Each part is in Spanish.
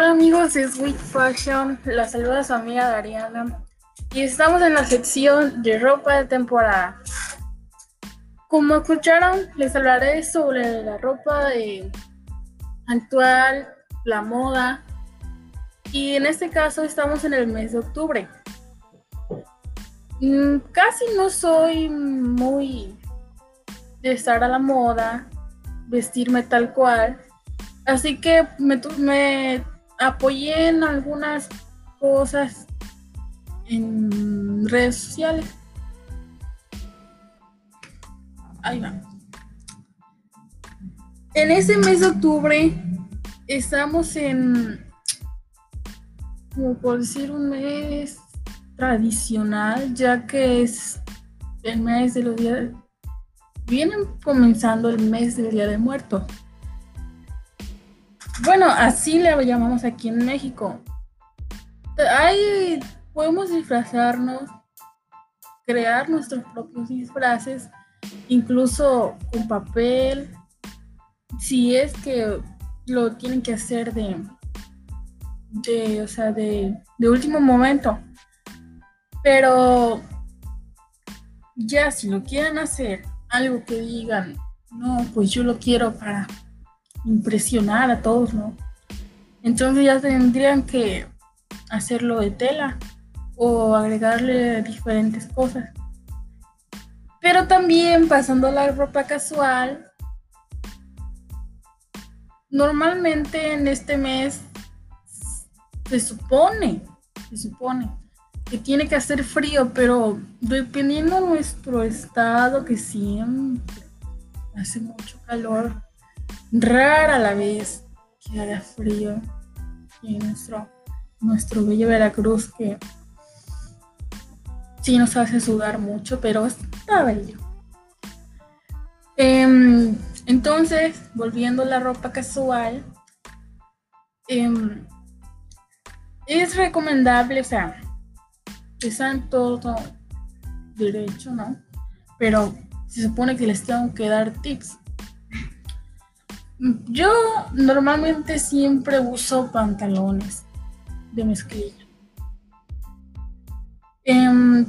Hola amigos de Sweet Fashion, la saluda su amiga Dariana y estamos en la sección de ropa de temporada. Como escucharon, les hablaré sobre la ropa de actual, la moda y en este caso estamos en el mes de octubre. Mm, Casi no soy muy de estar a la moda, vestirme tal cual, así que me, apoyé en algunas cosas en redes sociales. Ahí va. En ese mes de octubre estamos en, como por decir, un mes tradicional, ya que es el mes de los días, vienen comenzando el mes del Día de Muertos. Bueno, así le llamamos aquí en México. Hay, podemos disfrazarnos, crear nuestros propios disfraces, incluso con papel, si es que lo tienen que hacer de, de o sea, de, de último momento. Pero ya si lo quieren hacer, algo que digan, no, pues yo lo quiero para impresionar a todos, ¿no? Entonces ya tendrían que hacerlo de tela o agregarle diferentes cosas. Pero también pasando la ropa casual, normalmente en este mes se supone, se supone que tiene que hacer frío, pero dependiendo de nuestro estado, que siempre hace mucho calor, rara la vez que haga frío. Y nuestro, nuestro bello Veracruz que sí nos hace sudar mucho, pero está bello. Em, entonces, volviendo a la ropa casual, em, es recomendable, o sea, está en todo derecho, ¿no? Pero se supone que les tengo que dar tips. Yo normalmente siempre uso pantalones de mezclilla. Em,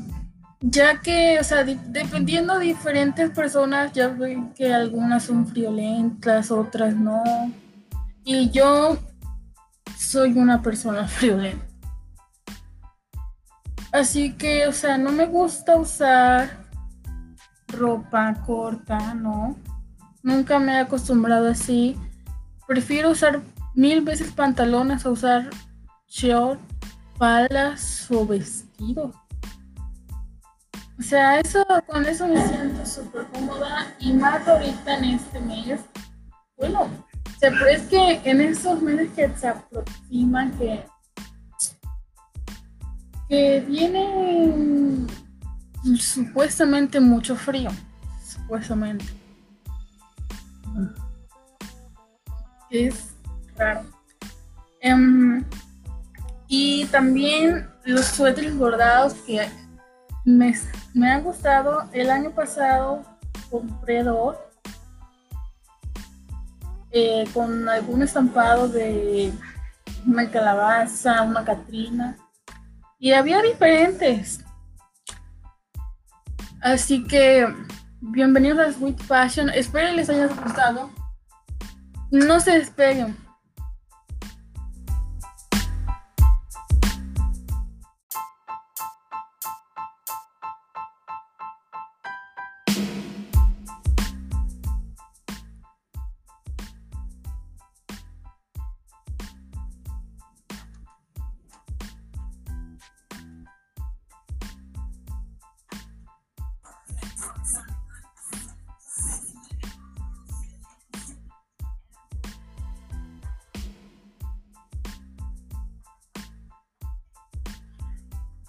ya que, o sea, di- dependiendo de diferentes personas, ya ven que algunas son friolentas, otras no. Y yo soy una persona friolenta. Así que, o sea, no me gusta usar ropa corta, ¿no? Nunca me he acostumbrado así. Prefiero usar mil veces pantalones a usar short, faldas o vestidos. O sea, eso, con eso me siento súper cómoda y más ahorita en este mes. Bueno, o sea, pero es que en estos meses que se aproximan, que, que viene supuestamente mucho frío, supuestamente. Es raro. Em, y también los suéteres bordados que me, me han gustado. El año pasado compré dos eh, con algún estampado de una calabaza, una catrina. Y había diferentes. Así que bienvenidos a Sweet Fashion. Espero les haya gustado. No se despeguen.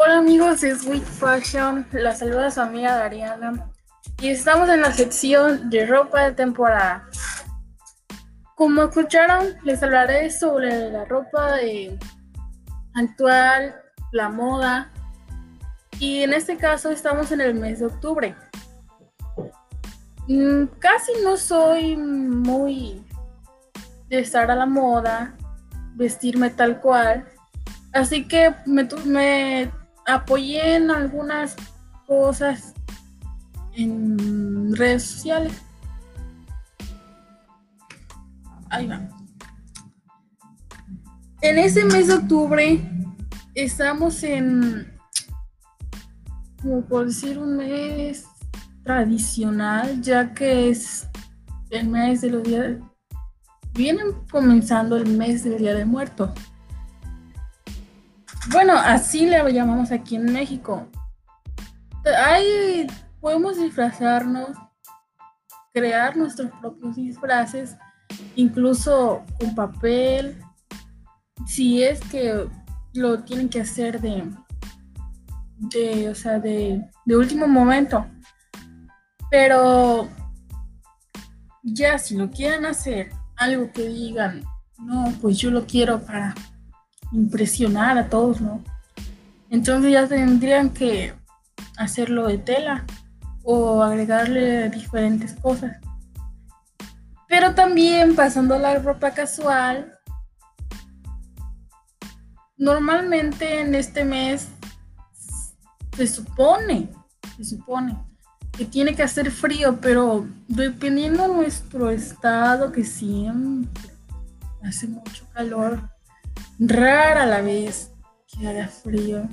Hola amigos de Sweet Fashion, la saluda su amiga Dariana y estamos en la sección de ropa de temporada. Como escucharon, les hablaré sobre la ropa de actual, la moda y en este caso estamos en el mes de octubre. Mm, Casi no soy muy de estar a la moda, vestirme tal cual. Así que me, me apoyé en algunas cosas en redes sociales. Ahí va. En ese mes de octubre estamos en, como por decir, un mes tradicional, ya que es el mes de los días, vienen comenzando el mes del Día de Muertos. Bueno, así le llamamos aquí en México. Ahí podemos disfrazarnos, crear nuestros propios disfraces, incluso con papel, si es que lo tienen que hacer de, de o sea, de, de último momento. Pero ya si lo quieren hacer, algo que digan, no, pues yo lo quiero para impresionar a todos, ¿no? Entonces ya tendrían que hacerlo de tela o agregarle diferentes cosas. Pero también pasando la ropa casual, normalmente en este mes se supone, se supone que tiene que hacer frío, pero dependiendo de nuestro estado, que siempre hace mucho calor, rara la vez que haga frío.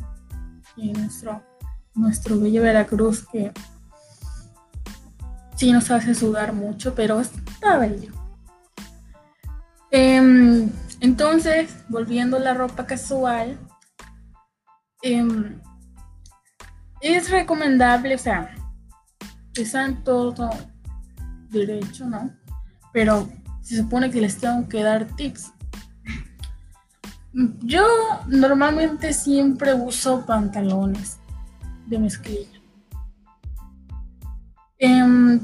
Y nuestro, nuestro bello Veracruz, que sí nos hace sudar mucho, pero está bello. Em, entonces, volviendo a la ropa casual, em, es recomendable, o sea, está en todo derecho, ¿no? Pero se supone que les tengo que dar tips. Yo normalmente siempre uso pantalones de mezclilla. Em,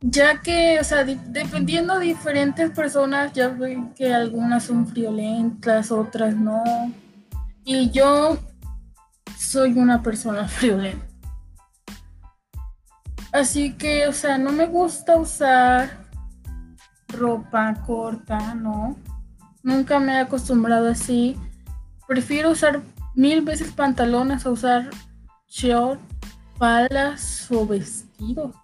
ya que, o sea, dependiendo de diferentes personas, ya ven que algunas son friolentas, otras no. Y yo soy una persona friolenta. Así que, o sea, no me gusta usar ropa corta, ¿no? Nunca me he acostumbrado así. Prefiero usar mil veces pantalones a usar short, faldas o vestidos.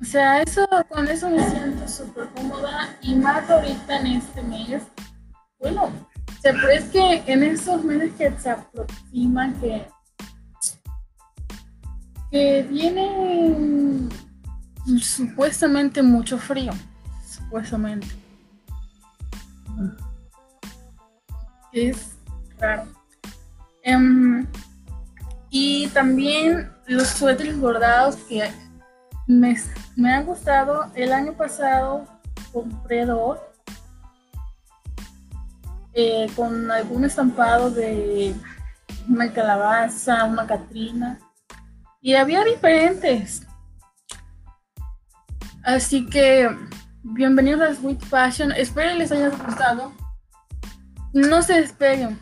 O sea, eso, con eso me siento súper cómoda y más ahorita en este mes. Bueno, pero es que en esos meses que se aproximan, que, que viene supuestamente mucho frío, supuestamente. Es raro. Em, y también los suéteres bordados que me, me han gustado. El año pasado compré dos eh, con algún estampado de una calabaza, una catrina. Y había diferentes. Así que bienvenidos a Sweet Fashion. Espero les haya gustado. No se despeguen.